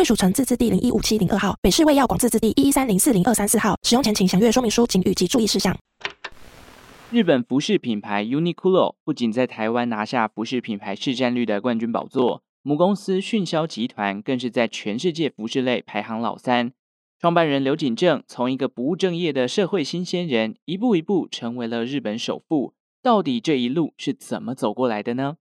贵属城自治地零一五七零二号，北市卫药广自治地一一三零四零二三四号。使用前请详阅说明书、警语及注意事项。日本服饰品牌 Uniqlo 不仅在台湾拿下服饰品牌市占率的冠军宝座，母公司迅销集团更是在全世界服饰类排行老三。创办人刘景正从一个不务正业的社会新鲜人，一步一步成为了日本首富。到底这一路是怎么走过来的呢？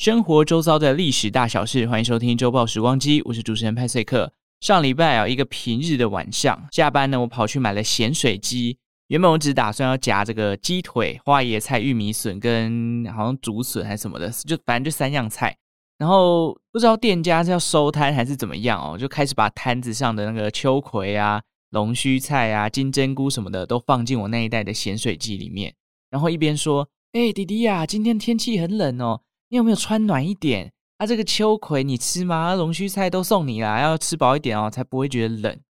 生活周遭的历史大小事，欢迎收听周报时光机，我是主持人派翠克。上礼拜啊，一个平日的晚上，下班呢，我跑去买了咸水鸡。原本我只打算要夹这个鸡腿、花椰菜、玉米笋跟好像竹笋还是什么的，就反正就三样菜。然后不知道店家是要收摊还是怎么样哦，就开始把摊子上的那个秋葵啊、龙须菜啊、金针菇什么的都放进我那一袋的咸水鸡里面，然后一边说：“哎、弟弟呀、啊，今天天气很冷哦。”你有没有穿暖一点？啊，这个秋葵你吃吗？龙须菜都送你啦，要吃饱一点哦，才不会觉得冷。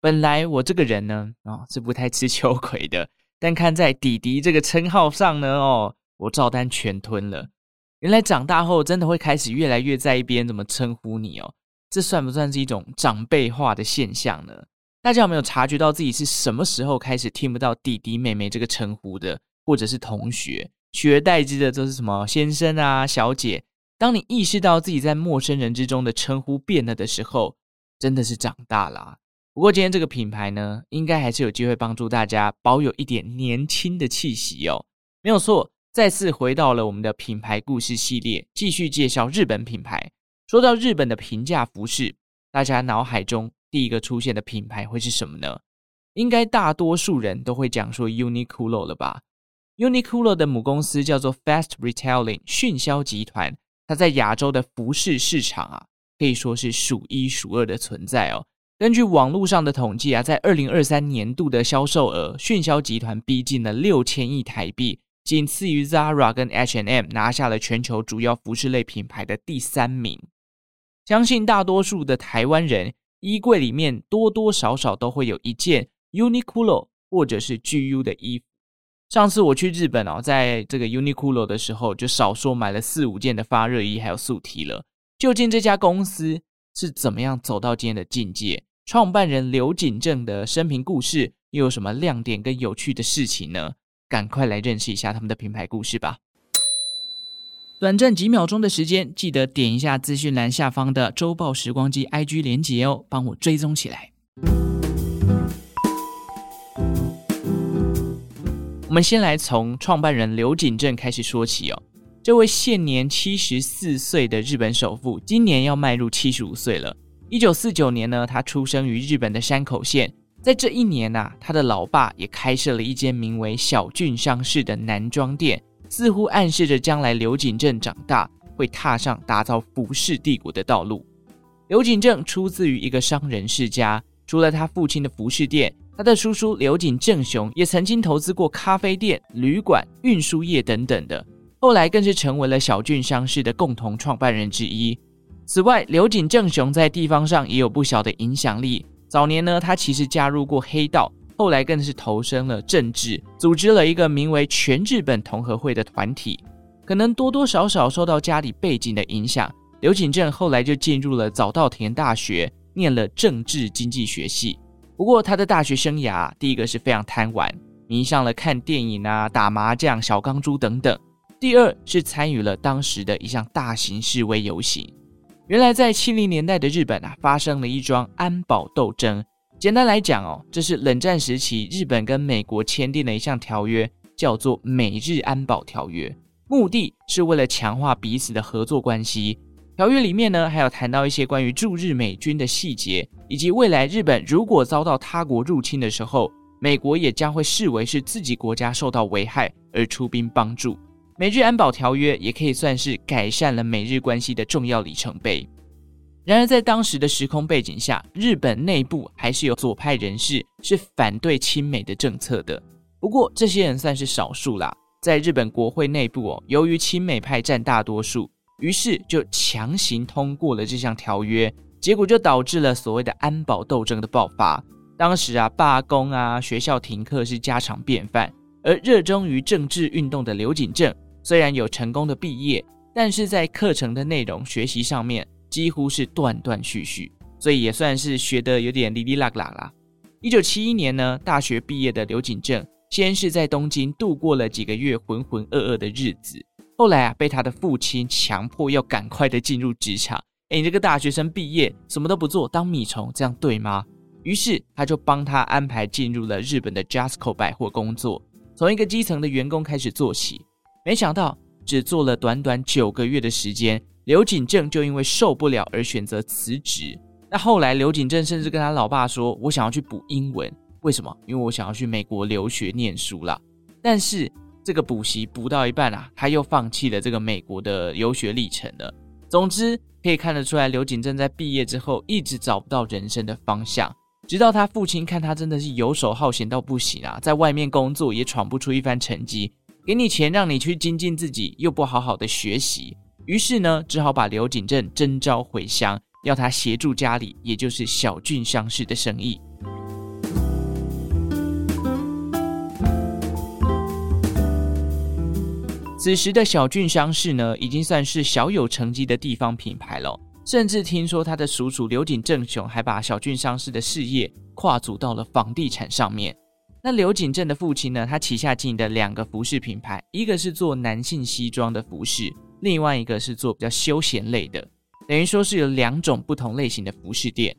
本来我这个人呢，哦，是不太吃秋葵的，但看在弟弟这个称号上呢，哦，我照单全吞了。原来长大后真的会开始越来越在意别人怎么称呼你哦，这算不算是一种长辈化的现象呢？大家有没有察觉到自己是什么时候开始听不到弟弟妹妹这个称呼的，或者是同学？取而代之的都是什么先生啊、小姐。当你意识到自己在陌生人之中的称呼变了的时候，真的是长大了。不过今天这个品牌呢，应该还是有机会帮助大家保有一点年轻的气息哦。没有错，再次回到了我们的品牌故事系列，继续介绍日本品牌。说到日本的平价服饰，大家脑海中第一个出现的品牌会是什么呢？应该大多数人都会讲说 Uniqlo 了吧？Uniqlo 的母公司叫做 Fast Retailing 迅销集团，它在亚洲的服饰市场啊，可以说是数一数二的存在哦。根据网络上的统计啊，在二零二三年度的销售额，迅销集团逼近了六千亿台币，仅次于 Zara 跟 H&M，拿下了全球主要服饰类品牌的第三名。相信大多数的台湾人衣柜里面多多少少都会有一件 Uniqlo 或者是 GU 的衣服。上次我去日本哦，在这个 Uniqlo 的时候，就少说买了四五件的发热衣，还有素 T 了。究竟这家公司是怎么样走到今天的境界？创办人柳井正的生平故事又有什么亮点跟有趣的事情呢？赶快来认识一下他们的品牌故事吧。短暂几秒钟的时间，记得点一下资讯栏下方的周报时光机 IG 连结哦，帮我追踪起来。我们先来从创办人刘景正开始说起哦。这位现年七十四岁的日本首富，今年要迈入七十五岁了。一九四九年呢，他出生于日本的山口县。在这一年呐、啊，他的老爸也开设了一间名为小郡商事的男装店，似乎暗示着将来刘景正长大会踏上打造服饰帝国的道路。刘景正出自于一个商人世家，除了他父亲的服饰店。他的叔叔刘景正雄也曾经投资过咖啡店、旅馆、运输业等等的，后来更是成为了小郡商事的共同创办人之一。此外，刘景正雄在地方上也有不小的影响力。早年呢，他其实加入过黑道，后来更是投身了政治，组织了一个名为全日本同和会的团体。可能多多少少受到家里背景的影响，刘景正后来就进入了早稻田大学，念了政治经济学系。不过他的大学生涯，第一个是非常贪玩，迷上了看电影啊、打麻将、小钢珠等等；第二是参与了当时的一项大型示威游行。原来在七零年代的日本啊，发生了一桩安保斗争。简单来讲哦，这是冷战时期日本跟美国签订的一项条约，叫做《美日安保条约》，目的是为了强化彼此的合作关系。条约里面呢，还有谈到一些关于驻日美军的细节，以及未来日本如果遭到他国入侵的时候，美国也将会视为是自己国家受到危害而出兵帮助。美日安保条约也可以算是改善了美日关系的重要里程碑。然而，在当时的时空背景下，日本内部还是有左派人士是反对亲美的政策的。不过，这些人算是少数啦。在日本国会内部哦，由于亲美派占大多数。于是就强行通过了这项条约，结果就导致了所谓的安保斗争的爆发。当时啊，罢工啊，学校停课是家常便饭。而热衷于政治运动的刘景正，虽然有成功的毕业，但是在课程的内容学习上面几乎是断断续续，所以也算是学得有点哩哩啦啦啦。一九七一年呢，大学毕业的刘景正，先是在东京度过了几个月浑浑噩噩的日子。后来啊，被他的父亲强迫要赶快的进入职场。哎，你这个大学生毕业什么都不做，当米虫，这样对吗？于是他就帮他安排进入了日本的 JASCO 百货工作，从一个基层的员工开始做起。没想到只做了短短九个月的时间，刘景正就因为受不了而选择辞职。那后来刘景正甚至跟他老爸说：“我想要去补英文，为什么？因为我想要去美国留学念书啦。”但是。这个补习补到一半啊，他又放弃了这个美国的游学历程了。总之，可以看得出来，刘景正在毕业之后一直找不到人生的方向，直到他父亲看他真的是游手好闲到不行啊，在外面工作也闯不出一番成绩，给你钱让你去精进自己，又不好好的学习，于是呢，只好把刘景正征召回乡，要他协助家里，也就是小郡商事的生意。此时的小俊商事呢，已经算是小有成绩的地方品牌了。甚至听说他的叔叔刘景正雄还把小俊商事的事业跨足到了房地产上面。那刘景正的父亲呢，他旗下经营的两个服饰品牌，一个是做男性西装的服饰，另外一个是做比较休闲类的，等于说是有两种不同类型的服饰店。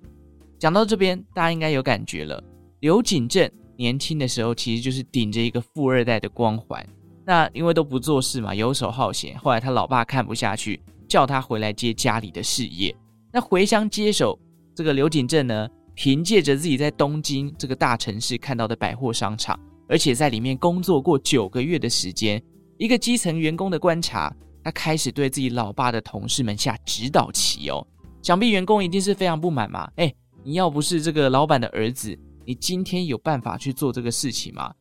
讲到这边，大家应该有感觉了。刘景正年轻的时候，其实就是顶着一个富二代的光环。那因为都不做事嘛，游手好闲。后来他老爸看不下去，叫他回来接家里的事业。那回乡接手这个柳井正呢，凭借着自己在东京这个大城市看到的百货商场，而且在里面工作过九个月的时间，一个基层员工的观察，他开始对自己老爸的同事们下指导棋哦。想必员工一定是非常不满嘛。哎，你要不是这个老板的儿子，你今天有办法去做这个事情吗？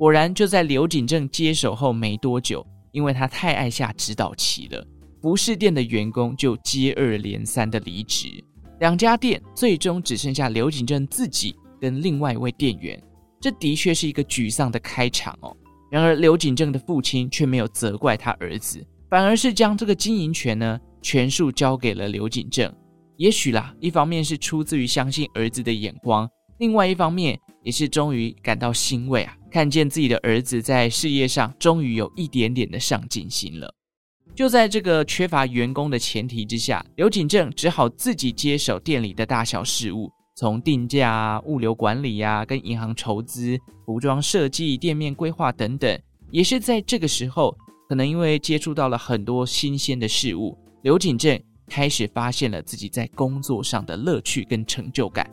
果然，就在刘景正接手后没多久，因为他太爱下指导棋了，服饰店的员工就接二连三的离职，两家店最终只剩下刘景正自己跟另外一位店员。这的确是一个沮丧的开场哦。然而，刘景正的父亲却没有责怪他儿子，反而是将这个经营权呢全数交给了刘景正。也许啦，一方面是出自于相信儿子的眼光，另外一方面也是终于感到欣慰啊。看见自己的儿子在事业上终于有一点点的上进心了，就在这个缺乏员工的前提之下，刘景正只好自己接手店里的大小事务，从定价啊、物流管理啊、跟银行筹资、服装设计、店面规划等等。也是在这个时候，可能因为接触到了很多新鲜的事物，刘景正开始发现了自己在工作上的乐趣跟成就感。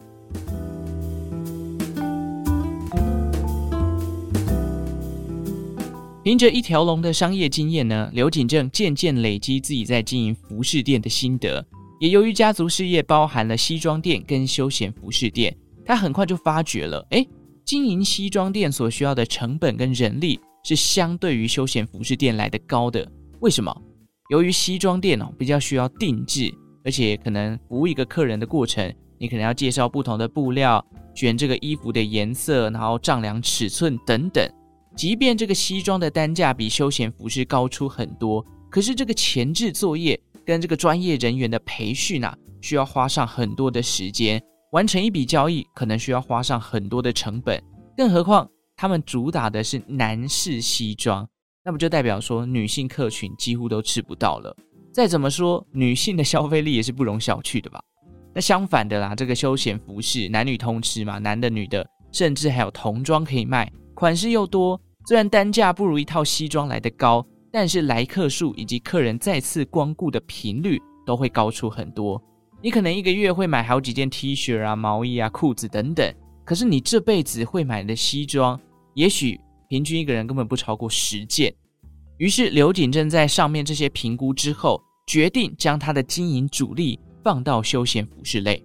凭着一条龙的商业经验呢，刘景正渐渐累积自己在经营服饰店的心得。也由于家族事业包含了西装店跟休闲服饰店，他很快就发觉了，哎，经营西装店所需要的成本跟人力是相对于休闲服饰店来得高的。为什么？由于西装店哦比较需要定制，而且可能服务一个客人的过程，你可能要介绍不同的布料，选这个衣服的颜色，然后丈量尺寸等等。即便这个西装的单价比休闲服饰高出很多，可是这个前置作业跟这个专业人员的培训啊，需要花上很多的时间，完成一笔交易可能需要花上很多的成本。更何况他们主打的是男士西装，那不就代表说女性客群几乎都吃不到了。再怎么说，女性的消费力也是不容小觑的吧？那相反的啦，这个休闲服饰男女通吃嘛，男的女的，甚至还有童装可以卖，款式又多。虽然单价不如一套西装来得高，但是来客数以及客人再次光顾的频率都会高出很多。你可能一个月会买好几件 T 恤啊、毛衣啊、裤子等等，可是你这辈子会买的西装，也许平均一个人根本不超过十件。于是刘景正在上面这些评估之后，决定将他的经营主力放到休闲服饰类。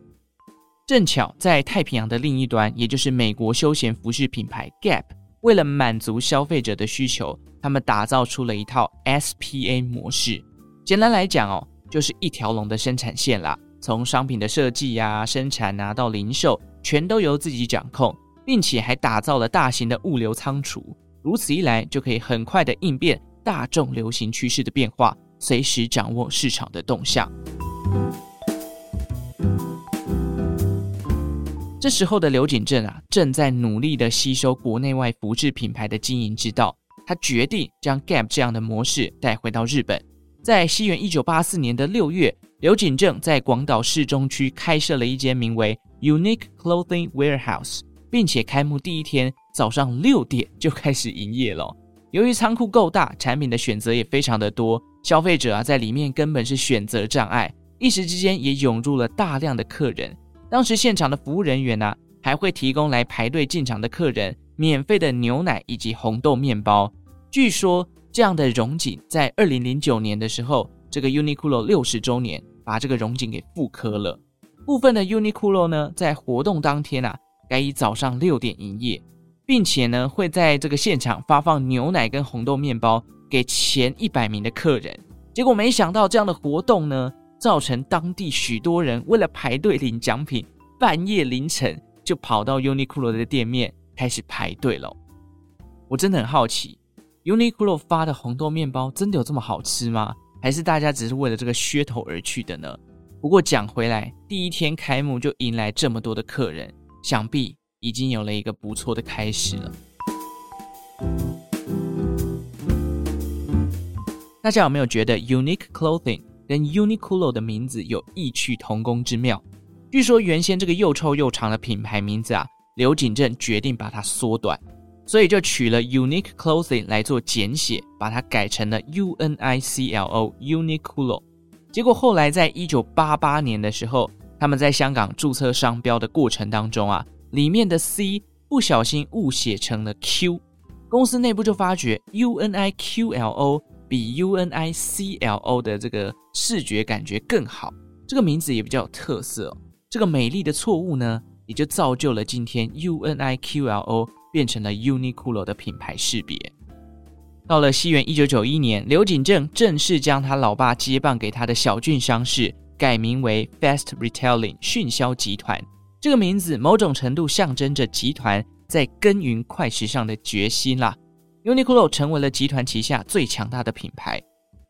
正巧在太平洋的另一端，也就是美国休闲服饰品牌 Gap，为了满足消费者的需求，他们打造出了一套 SPA 模式。简单来讲哦，就是一条龙的生产线啦，从商品的设计呀、生产啊到零售，全都由自己掌控，并且还打造了大型的物流仓储。如此一来，就可以很快的应变大众流行趋势的变化，随时掌握市场的动向。这时候的刘景正啊，正在努力的吸收国内外服饰品牌的经营之道。他决定将 Gap 这样的模式带回到日本。在西元一九八四年的六月，刘景正在广岛市中区开设了一间名为 Unique Clothing Warehouse，并且开幕第一天早上六点就开始营业了。由于仓库够大，产品的选择也非常的多，消费者啊在里面根本是选择障碍，一时之间也涌入了大量的客人。当时现场的服务人员呢、还会提供来排队进场的客人免费的牛奶以及红豆面包。据说这样的荣景在二零零九年的时候，这个 Uniqlo 六十周年把这个荣景给复刻了。部分的 Uniqlo 呢，在活动当天啊，改以早上六点营业，并且呢会在这个现场发放牛奶跟红豆面包给前一百名的客人。结果没想到这样的活动呢，造成当地许多人为了排队领奖品，半夜凌晨就跑到 Uniqlo 的店面开始排队了。我真的很好奇，Uniqlo 发的红豆面包真的有这么好吃吗？还是大家只是为了这个噱头而去的呢？不过讲回来，第一天开幕就迎来这么多的客人，想必已经有了一个不错的开始了。大家有没有觉得 Unique Clothing？跟 Uniqlo 的名字有异曲同工之妙。据说原先这个又臭又长的品牌名字啊，刘景正决定把它缩短，所以就取了 Unique Clothing 来做简写，把它改成了 UNICLO Uniqlo。结果后来在一九八八年的时候，他们在香港注册商标的过程当中啊，里面的 C 不小心误写成了 Q，公司内部就发觉 UNIQLO。比 UNICLO 的这个视觉感觉更好，这个名字也比较有特色哦。这个美丽的错误呢，也就造就了今天 UNIQLO 变成了 Uniqlo 的品牌识别。到了西元一九九一年，刘景正正式将他老爸接棒给他的小郡商事改名为 Fast Retailing 迅销集团。这个名字某种程度象征着集团在耕耘快时尚的决心啦。Uniqlo 成为了集团旗下最强大的品牌，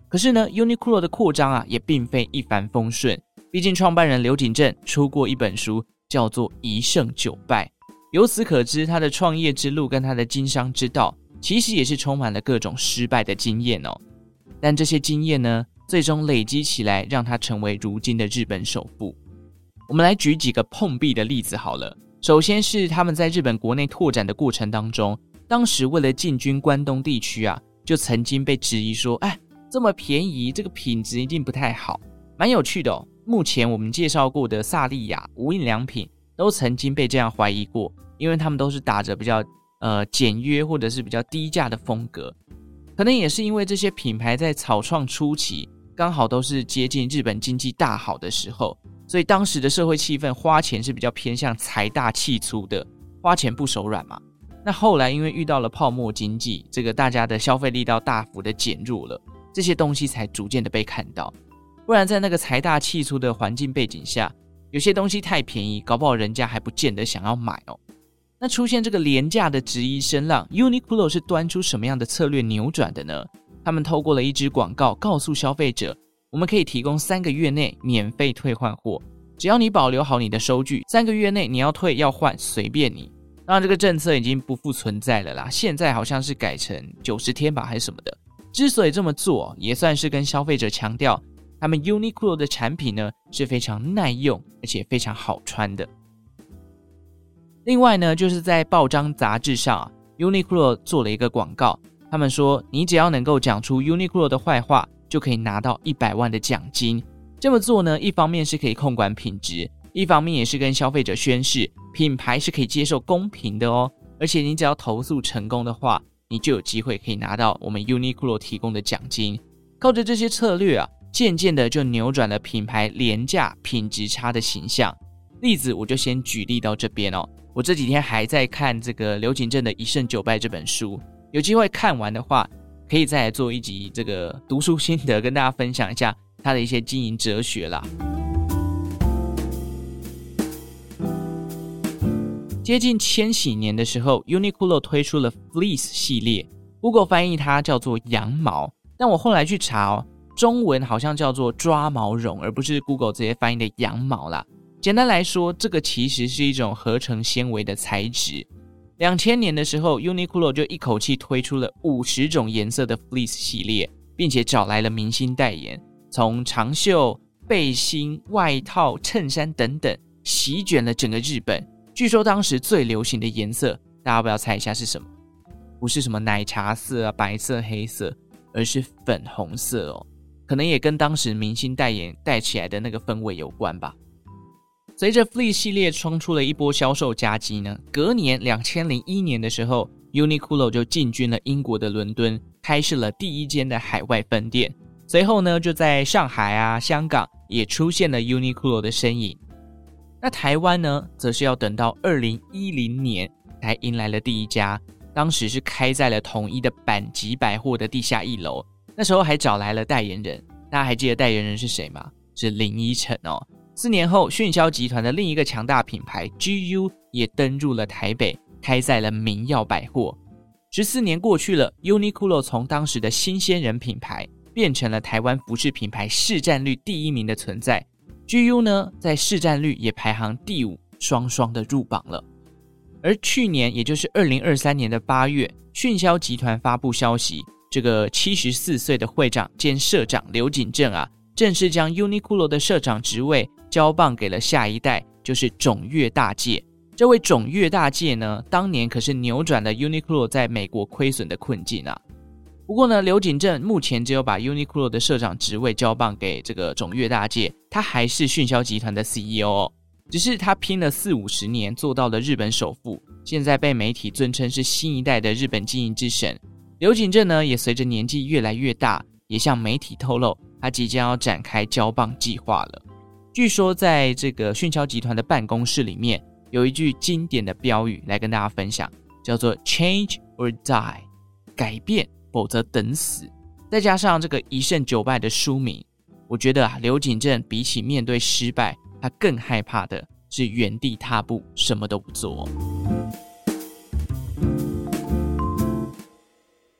可是呢，Uniqlo 的扩张啊也并非一帆风顺。毕竟创办人刘景正出过一本书，叫做《一胜九败》，由此可知他的创业之路跟他的经商之道，其实也是充满了各种失败的经验哦。但这些经验呢，最终累积起来，让他成为如今的日本首富。我们来举几个碰壁的例子好了。首先是他们在日本国内拓展的过程当中。当时为了进军关东地区啊，就曾经被质疑说：“哎，这么便宜，这个品质一定不太好。”蛮有趣的哦。目前我们介绍过的萨莉亚、无印良品都曾经被这样怀疑过，因为他们都是打着比较呃简约或者是比较低价的风格。可能也是因为这些品牌在草创初期刚好都是接近日本经济大好的时候，所以当时的社会气氛花钱是比较偏向财大气粗的，花钱不手软嘛。那后来因为遇到了泡沫经济，这个大家的消费力道大幅的减弱了，这些东西才逐渐的被看到。不然在那个财大气粗的环境背景下，有些东西太便宜，搞不好人家还不见得想要买哦。那出现这个廉价的质疑声浪，Uniqlo 是端出什么样的策略扭转的呢？他们透过了一支广告，告诉消费者，我们可以提供三个月内免费退换货，只要你保留好你的收据，三个月内你要退要换随便你。当然，这个政策已经不复存在了啦。现在好像是改成九十天吧，还是什么的。之所以这么做，也算是跟消费者强调，他们 Uniqlo 的产品呢是非常耐用，而且非常好穿的。另外呢，就是在报章杂志上，Uniqlo 做了一个广告，他们说，你只要能够讲出 Uniqlo 的坏话，就可以拿到一百万的奖金。这么做呢，一方面是可以控管品质，一方面也是跟消费者宣示品牌是可以接受公平的哦。而且你只要投诉成功的话，你就有机会可以拿到我们 Uniqlo 提供的奖金。靠着这些策略啊，渐渐的就扭转了品牌廉价、品质差的形象。例子我就先举例到这边哦。我这几天还在看这个刘景正的《一胜九败》这本书，有机会看完的话，可以再来做一集这个读书心得，跟大家分享一下他的一些经营哲学啦。接近千禧年的时候，Uniqlo 推出了 Fleece 系列，Google 翻译它叫做羊毛，但我后来去查哦，中文好像叫做抓毛绒，而不是 Google 直接翻译的羊毛啦。简单来说，这个其实是一种合成纤维的材质。两千年的时候，Uniqlo 就一口气推出了五十种颜色的 Fleece 系列，并且找来了明星代言，从长袖、背心、外套、衬衫等等，席卷了整个日本。据说当时最流行的颜色，大家不要猜一下是什么？不是什么奶茶色啊、白色、黑色，而是粉红色哦。可能也跟当时明星代言带起来的那个氛围有关吧。随着 Flee 系列冲出了一波销售佳绩呢，隔年两千零一年的时候，Uniqlo 就进军了英国的伦敦，开设了第一间的海外分店。随后呢，就在上海啊、香港也出现了 Uniqlo 的身影。那台湾呢，则是要等到二零一零年才迎来了第一家，当时是开在了统一的阪急百货的地下一楼。那时候还找来了代言人，大家还记得代言人是谁吗？是林依晨哦。四年后，迅销集团的另一个强大品牌 GU 也登入了台北，开在了明耀百货。十四年过去了，Uniqlo 从当时的新鲜人品牌变成了台湾服饰品牌市占率第一名的存在。GU 呢，在市占率也排行第五，双双的入榜了。而去年，也就是二零二三年的八月，迅销集团发布消息，这个七十四岁的会长兼社长刘景正啊，正式将 Uniqlo 的社长职位。交棒给了下一代，就是种越大介。这位种越大介呢，当年可是扭转了 Uniqlo 在美国亏损的困境啊。不过呢，刘景正目前只有把 Uniqlo 的社长职位交棒给这个种越大介，他还是迅销集团的 CEO 哦。只是他拼了四五十年，做到了日本首富，现在被媒体尊称是新一代的日本经营之神。刘景正呢，也随着年纪越来越大，也向媒体透露，他即将要展开交棒计划了。据说，在这个迅销集团的办公室里面，有一句经典的标语来跟大家分享，叫做 “Change or die”，改变否则等死。再加上这个一胜九败的书名，我觉得啊，刘景正比起面对失败，他更害怕的是原地踏步，什么都不做。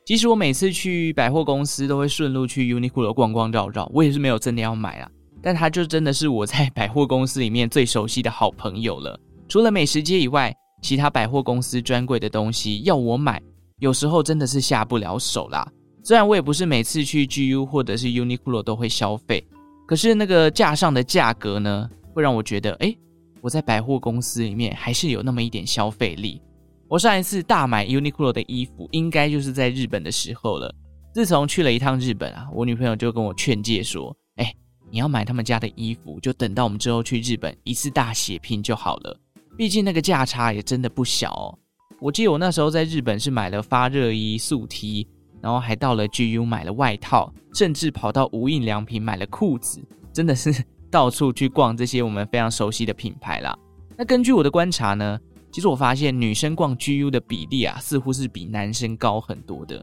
其实我每次去百货公司，都会顺路去 Uniqlo 逛逛绕绕，我也是没有真的要买啊。但他就真的是我在百货公司里面最熟悉的好朋友了。除了美食街以外，其他百货公司专柜的东西要我买，有时候真的是下不了手啦。虽然我也不是每次去 GU 或者是 Uniqlo 都会消费，可是那个架上的价格呢，会让我觉得，诶，我在百货公司里面还是有那么一点消费力。我上一次大买 Uniqlo 的衣服，应该就是在日本的时候了。自从去了一趟日本啊，我女朋友就跟我劝诫说，诶。你要买他们家的衣服，就等到我们之后去日本一次大血拼就好了。毕竟那个价差也真的不小哦。我记得我那时候在日本是买了发热衣、速 T，然后还到了 GU 买了外套，甚至跑到无印良品买了裤子，真的是 到处去逛这些我们非常熟悉的品牌啦。那根据我的观察呢，其实我发现女生逛 GU 的比例啊，似乎是比男生高很多的。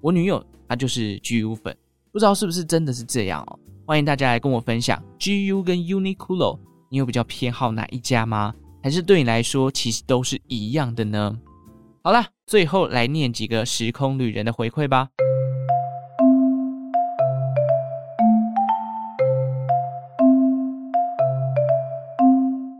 我女友她就是 GU 粉，不知道是不是真的是这样哦。欢迎大家来跟我分享，GU 跟 Uniqlo，你有比较偏好哪一家吗？还是对你来说其实都是一样的呢？好啦，最后来念几个时空旅人的回馈吧。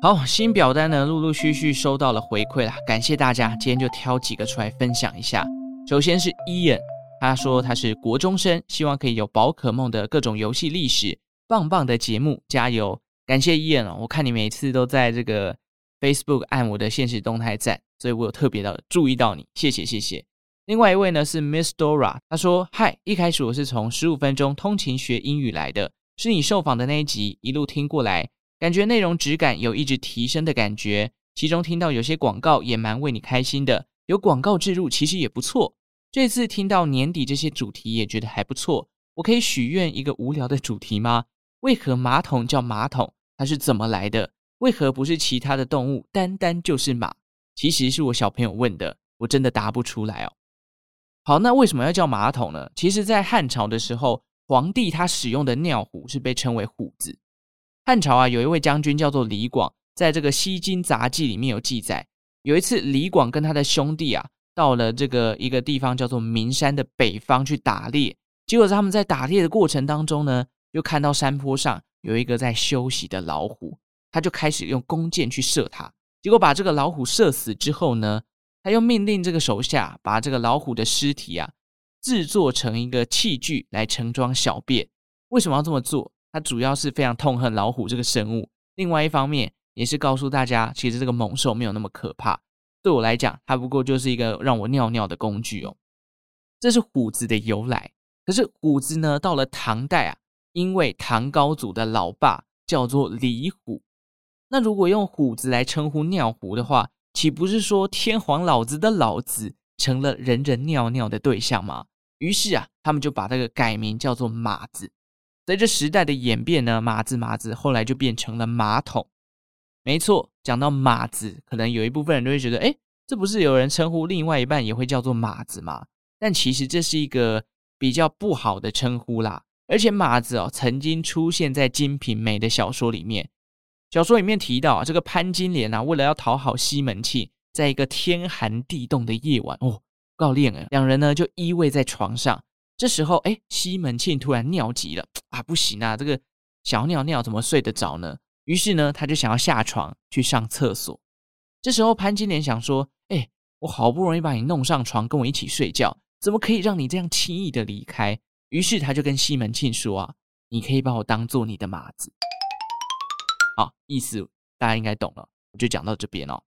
好，新表单呢，陆陆续续收到了回馈啦，感谢大家，今天就挑几个出来分享一下。首先是 Ian。他说他是国中生，希望可以有宝可梦的各种游戏历史，棒棒的节目，加油！感谢伊恩哦，我看你每次都在这个 Facebook 按我的限时动态赞，所以我有特别的注意到你，谢谢谢谢。另外一位呢是 Miss Dora，她说嗨，一开始我是从十五分钟通勤学英语来的，是你受访的那一集，一路听过来，感觉内容质感有一直提升的感觉。其中听到有些广告也蛮为你开心的，有广告置入其实也不错。这次听到年底这些主题也觉得还不错。我可以许愿一个无聊的主题吗？为何马桶叫马桶？它是怎么来的？为何不是其他的动物，单单就是马？其实是我小朋友问的，我真的答不出来哦。好，那为什么要叫马桶呢？其实，在汉朝的时候，皇帝他使用的尿壶是被称为虎子。汉朝啊，有一位将军叫做李广。在这个《西京杂记》里面有记载，有一次李广跟他的兄弟啊，到了这个一个地方叫做岷山的北方去打猎，结果他们在打猎的过程当中呢，又看到山坡上有一个在休息的老虎，他就开始用弓箭去射它，结果把这个老虎射死之后呢，他又命令这个手下把这个老虎的尸体啊制作成一个器具来盛装小便。为什么要这么做？他主要是非常痛恨老虎这个生物，另外一方面。也是告诉大家，其实这个猛兽没有那么可怕。对我来讲，它不过就是一个让我尿尿的工具哦。这是虎子的由来。可是虎子呢，到了唐代啊，因为唐高祖的老爸叫做李虎，那如果用虎子来称呼尿壶的话，岂不是说天皇老子的老子成了人人尿尿的对象吗？于是啊，他们就把这个改名叫做马子。随着时代的演变呢，马子马子后来就变成了马桶。没错，讲到马子，可能有一部分人都会觉得，哎，这不是有人称呼另外一半也会叫做马子吗？但其实这是一个比较不好的称呼啦。而且马子哦，曾经出现在《金瓶梅》的小说里面。小说里面提到啊，这个潘金莲啊，为了要讨好西门庆，在一个天寒地冻的夜晚，哦，告练了，两人呢就依偎在床上。这时候，哎，西门庆突然尿急了啊，不行啊，这个想要尿尿怎么睡得着呢？于是呢，他就想要下床去上厕所。这时候潘金莲想说：“哎，我好不容易把你弄上床，跟我一起睡觉，怎么可以让你这样轻易的离开？”于是他就跟西门庆说：“啊，你可以把我当做你的马子。”好，意思大家应该懂了。我就讲到这边哦。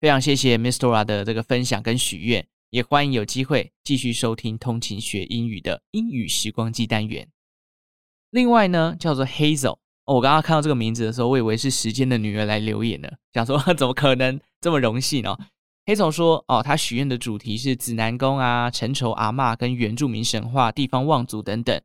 非常谢谢 Mistora 的这个分享跟许愿，也欢迎有机会继续收听通勤学英语的英语时光机单元。另外呢，叫做 Hazel。我刚刚看到这个名字的时候，我以为是时间的女儿来留言呢，想说 怎么可能这么荣幸哦？黑总说，哦，他许愿的主题是指南宫啊、陈愁阿嬷跟原住民神话、地方望族等等，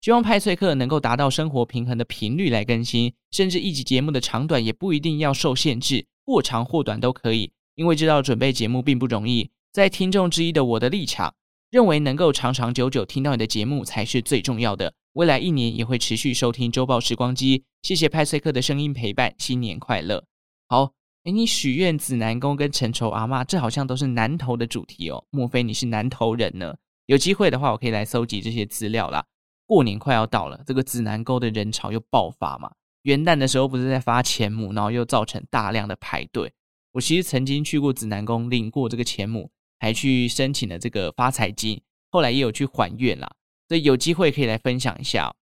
希望派翠克能够达到生活平衡的频率来更新，甚至一集节目的长短也不一定要受限制，或长或短都可以，因为知道准备节目并不容易。在听众之一的我的立场，认为能够长长久久听到你的节目才是最重要的。未来一年也会持续收听周报时光机，谢谢派翠克的声音陪伴，新年快乐。好，诶，你许愿紫南宫跟陈愁阿嬷，这好像都是南投的主题哦。莫非你是南投人呢？有机会的话，我可以来搜集这些资料啦。过年快要到了，这个紫南宫的人潮又爆发嘛。元旦的时候不是在发钱母，然后又造成大量的排队。我其实曾经去过紫南宫领过这个钱母，还去申请了这个发财金，后来也有去还愿啦。所以有机会可以来分享一下。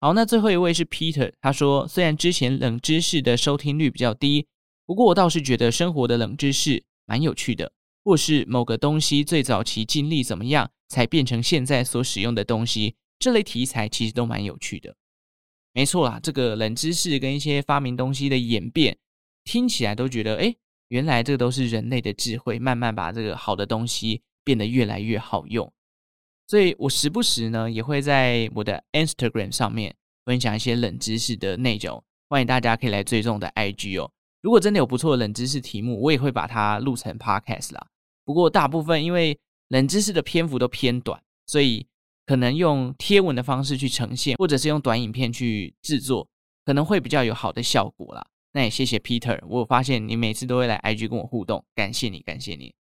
好，那最后一位是 Peter，他说虽然之前冷知识的收听率比较低，不过我倒是觉得生活的冷知识蛮有趣的，或是某个东西最早期经历怎么样才变成现在所使用的东西，这类题材其实都蛮有趣的。没错啦，这个冷知识跟一些发明东西的演变，听起来都觉得，哎，原来这都是人类的智慧，慢慢把这个好的东西变得越来越好用。所以我时不时呢也会在我的 Instagram 上面分享一些冷知识的内容，欢迎大家可以来追踪我的 IG 哦。如果真的有不错的冷知识题目，我也会把它录成 Podcast 啦。不过大部分因为冷知识的篇幅都偏短，所以可能用贴文的方式去呈现，或者是用短影片去制作，可能会比较有好的效果啦。那也谢谢 Peter，我发现你每次都会来 IG 跟我互动，感谢你，感谢你。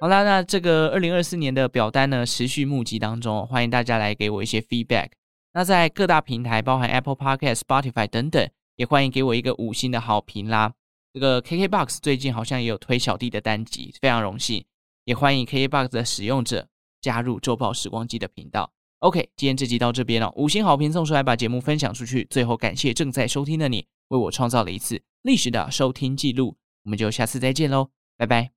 好啦，那这个二零二四年的表单呢，持续募集当中，欢迎大家来给我一些 feedback。那在各大平台，包含 Apple Podcast、Spotify 等等，也欢迎给我一个五星的好评啦。这个 KKBOX 最近好像也有推小弟的单集，非常荣幸。也欢迎 KKBOX 的使用者加入周报时光机的频道。OK，今天这集到这边了，五星好评送出来，把节目分享出去。最后感谢正在收听的你，为我创造了一次历史的收听记录。我们就下次再见喽，拜拜。